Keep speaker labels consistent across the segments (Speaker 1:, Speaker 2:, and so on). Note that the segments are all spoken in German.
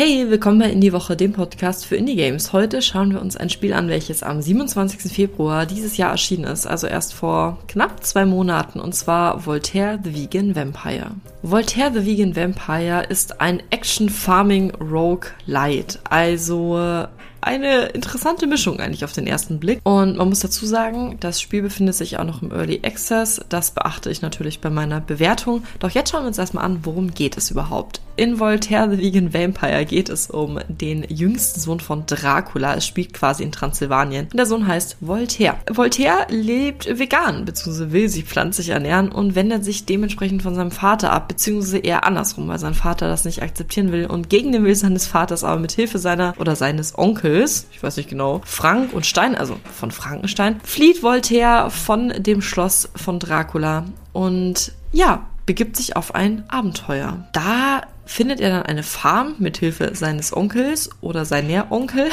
Speaker 1: Hey, willkommen bei Indie Woche, dem Podcast für Indie Games. Heute schauen wir uns ein Spiel an, welches am 27. Februar dieses Jahr erschienen ist, also erst vor knapp zwei Monaten, und zwar Voltaire the Vegan Vampire. Voltaire the Vegan Vampire ist ein Action Farming Rogue Light, also eine interessante Mischung eigentlich auf den ersten Blick. Und man muss dazu sagen, das Spiel befindet sich auch noch im Early Access. Das beachte ich natürlich bei meiner Bewertung. Doch jetzt schauen wir uns erstmal an, worum geht es überhaupt. In Voltaire the Vegan Vampire geht es um den jüngsten Sohn von Dracula. Es spielt quasi in Transsilvanien. Und der Sohn heißt Voltaire. Voltaire lebt vegan, beziehungsweise will sich pflanzlich ernähren und wendet sich dementsprechend von seinem Vater ab, beziehungsweise eher andersrum, weil sein Vater das nicht akzeptieren will und gegen den Will seines Vaters aber mit Hilfe seiner oder seines Onkels, ich weiß nicht genau, Frank und Stein, also von Frankenstein, flieht Voltaire von dem Schloss von Dracula und ja, begibt sich auf ein Abenteuer. Da findet er dann eine Farm mit Hilfe seines Onkels oder seiner Onkel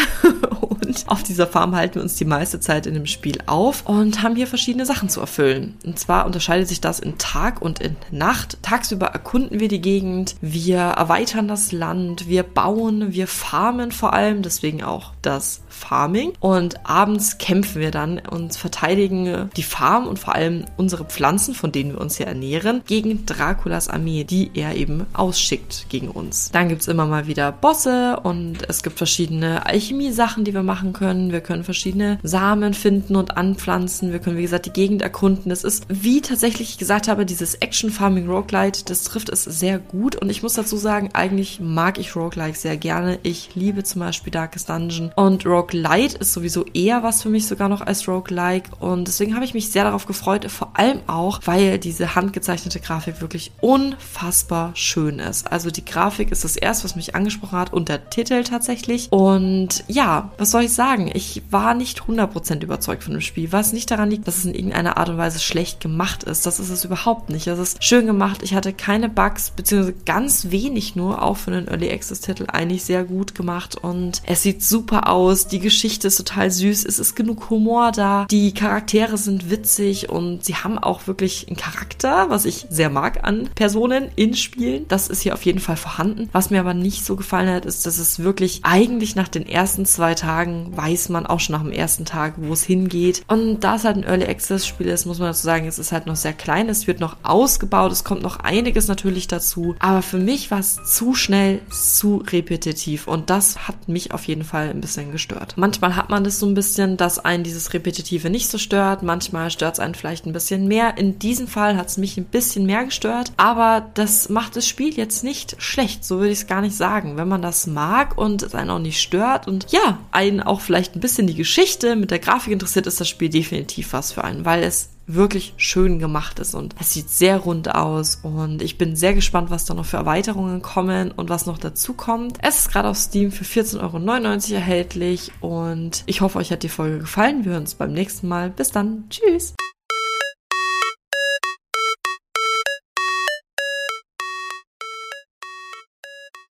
Speaker 1: und auf dieser Farm halten wir uns die meiste Zeit in dem Spiel auf und haben hier verschiedene Sachen zu erfüllen. Und zwar unterscheidet sich das in Tag und in Nacht. Tagsüber erkunden wir die Gegend, wir erweitern das Land, wir bauen, wir farmen vor allem, deswegen auch das Farming. Und abends kämpfen wir dann und verteidigen die Farm und vor allem unsere Pflanzen, von denen wir uns hier ernähren, gegen Draculas Armee, die er eben ausschickt gegen uns. Dann gibt's immer mal wieder Bosse und es gibt verschiedene Alchemie-Sachen, die wir machen können. Wir können verschiedene Samen finden und anpflanzen. Wir können, wie gesagt, die Gegend erkunden. Das ist, wie tatsächlich ich gesagt habe, dieses Action Farming Roguelite, das trifft es sehr gut. Und ich muss dazu sagen, eigentlich mag ich Roguelike sehr gerne. Ich liebe zum Beispiel Darkest Dungeon und Roguelite ist sowieso eher was für mich sogar noch als Roguelike. Und deswegen habe ich mich sehr darauf gefreut, vor allem auch, weil diese handgezeichnete Grafik wirklich unfassbar schön ist. Also die Grafik ist das erste, was mich angesprochen hat und der Titel tatsächlich. Und ja, was soll ich sagen? Ich war nicht 100% überzeugt von dem Spiel, was nicht daran liegt, dass es in irgendeiner Art und Weise schlecht gemacht ist. Das ist es überhaupt nicht. Es ist schön gemacht. Ich hatte keine Bugs, beziehungsweise ganz wenig nur, auch für einen Early Access Titel eigentlich sehr gut gemacht und es sieht super aus. Die Geschichte ist total süß. Es ist genug Humor da. Die Charaktere sind witzig und sie haben auch wirklich einen Charakter, was ich sehr mag an Personen in Spielen. Das ist hier auf jeden Fall vorhanden. Was mir aber nicht so gefallen hat, ist, dass es wirklich eigentlich nach den ersten zwei Tagen weiß man auch schon nach dem ersten Tag, wo es hingeht. Und da es halt ein Early Access Spiel ist, muss man dazu sagen, es ist halt noch sehr klein. Es wird noch ausgebaut. Es kommt noch einiges natürlich dazu. Aber für mich war es zu schnell, zu repetitiv. Und das hat mich auf jeden Fall ein bisschen gestört. Manchmal hat man das so ein bisschen, dass einen dieses Repetitive nicht so stört. Manchmal stört es einen vielleicht ein bisschen mehr. In diesem Fall hat es mich ein bisschen mehr gestört. Aber das macht das Spiel jetzt nicht schlecht, so würde ich es gar nicht sagen. Wenn man das mag und es einen auch nicht stört und ja, einen auch vielleicht ein bisschen die Geschichte mit der Grafik interessiert, ist das Spiel definitiv was für einen, weil es wirklich schön gemacht ist und es sieht sehr rund aus und ich bin sehr gespannt, was da noch für Erweiterungen kommen und was noch dazu kommt. Es ist gerade auf Steam für 14,99 Euro erhältlich und ich hoffe, euch hat die Folge gefallen. Wir hören uns beim nächsten Mal. Bis dann. Tschüss.